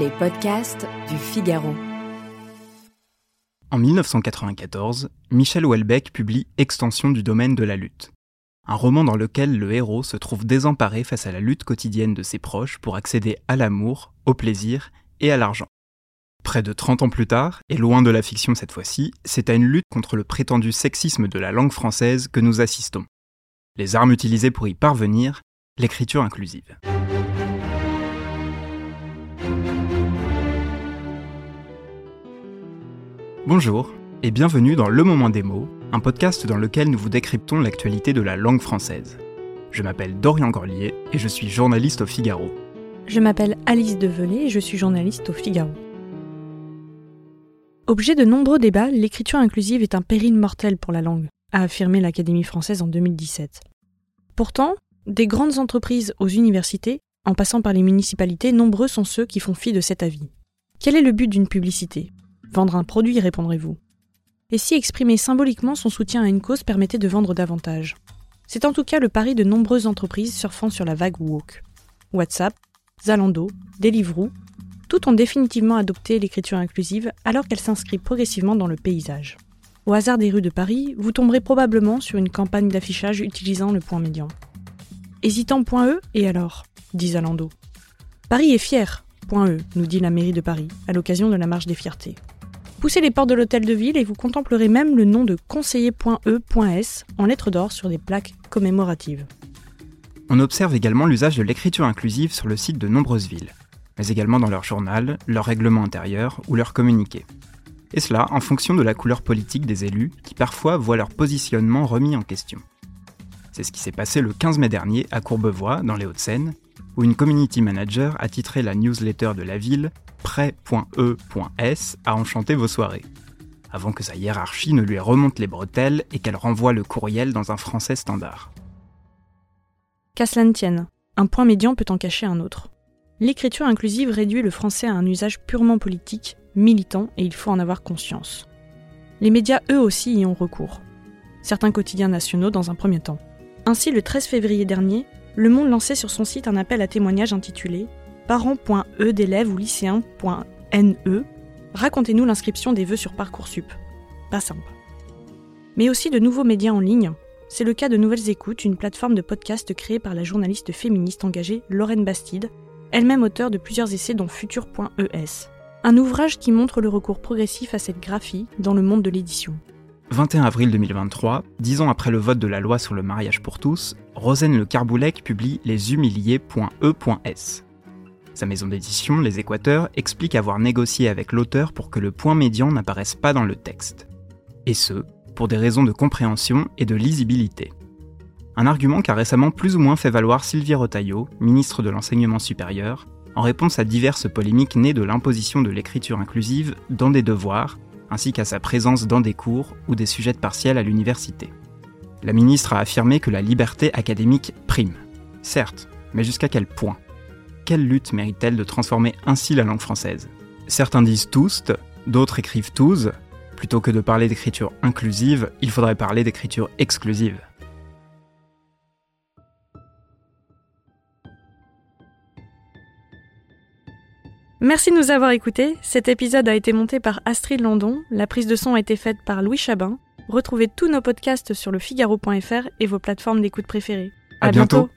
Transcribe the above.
Les podcasts du Figaro. En 1994, Michel Houellebecq publie Extension du domaine de la lutte, un roman dans lequel le héros se trouve désemparé face à la lutte quotidienne de ses proches pour accéder à l'amour, au plaisir et à l'argent. Près de 30 ans plus tard, et loin de la fiction cette fois-ci, c'est à une lutte contre le prétendu sexisme de la langue française que nous assistons. Les armes utilisées pour y parvenir, l'écriture inclusive. Bonjour et bienvenue dans Le Moment des mots, un podcast dans lequel nous vous décryptons l'actualité de la langue française. Je m'appelle Dorian Gorlier et je suis journaliste au Figaro. Je m'appelle Alice Develay et je suis journaliste au Figaro. Objet de nombreux débats, l'écriture inclusive est un péril mortel pour la langue, a affirmé l'Académie française en 2017. Pourtant, des grandes entreprises aux universités, en passant par les municipalités, nombreux sont ceux qui font fi de cet avis. Quel est le but d'une publicité? Vendre un produit, répondrez-vous. Et si exprimer symboliquement son soutien à une cause permettait de vendre davantage? C'est en tout cas le pari de nombreuses entreprises surfant sur la vague woke. WhatsApp, Zalando, Deliveroo, toutes ont définitivement adopté l'écriture inclusive alors qu'elle s'inscrit progressivement dans le paysage. Au hasard des rues de Paris, vous tomberez probablement sur une campagne d'affichage utilisant le point médian. Hésitant et alors? dit Zalando. Paris est fier. Point E, nous dit la mairie de Paris, à l'occasion de la marche des fiertés. Poussez les portes de l'hôtel de ville et vous contemplerez même le nom de conseiller.e.s en lettres d'or sur des plaques commémoratives. On observe également l'usage de l'écriture inclusive sur le site de nombreuses villes, mais également dans leur journal, leur règlement intérieur ou leur communiqué. Et cela en fonction de la couleur politique des élus qui parfois voient leur positionnement remis en question. C'est ce qui s'est passé le 15 mai dernier à Courbevoie, dans les Hauts-de-Seine, où une community manager a titré la newsletter de la ville prêt.e.s à enchanter vos soirées, avant que sa hiérarchie ne lui remonte les bretelles et qu'elle renvoie le courriel dans un français standard. Qu'à cela ne tienne, un point médian peut en cacher un autre. L'écriture inclusive réduit le français à un usage purement politique, militant, et il faut en avoir conscience. Les médias, eux aussi, y ont recours. Certains quotidiens nationaux dans un premier temps. Ainsi, le 13 février dernier, Le Monde lançait sur son site un appel à témoignages intitulé parents.e d'élèves ou lycéens.ne, racontez-nous l'inscription des vœux sur Parcoursup. Pas simple. Mais aussi de nouveaux médias en ligne. C'est le cas de Nouvelles Écoutes, une plateforme de podcast créée par la journaliste féministe engagée Lorraine Bastide, elle-même auteure de plusieurs essais dont Futur.es. Un ouvrage qui montre le recours progressif à cette graphie dans le monde de l'édition. 21 avril 2023, dix ans après le vote de la loi sur le mariage pour tous, Rosane Le Carboulec publie Les Humiliés.e.s. Sa maison d'édition, Les Équateurs, explique avoir négocié avec l'auteur pour que le point médian n'apparaisse pas dans le texte. Et ce, pour des raisons de compréhension et de lisibilité. Un argument qu'a récemment plus ou moins fait valoir Sylvie Rotaillot, ministre de l'Enseignement supérieur, en réponse à diverses polémiques nées de l'imposition de l'écriture inclusive dans des devoirs, ainsi qu'à sa présence dans des cours ou des sujets de partiels à l'université. La ministre a affirmé que la liberté académique prime. Certes, mais jusqu'à quel point? Quelle lutte mérite-t-elle de transformer ainsi la langue française? Certains disent tous, d'autres écrivent tous. Plutôt que de parler d'écriture inclusive, il faudrait parler d'écriture exclusive. Merci de nous avoir écoutés. Cet épisode a été monté par Astrid Landon. La prise de son a été faite par Louis Chabin. Retrouvez tous nos podcasts sur le Figaro.fr et vos plateformes d'écoute préférées. À, bientôt.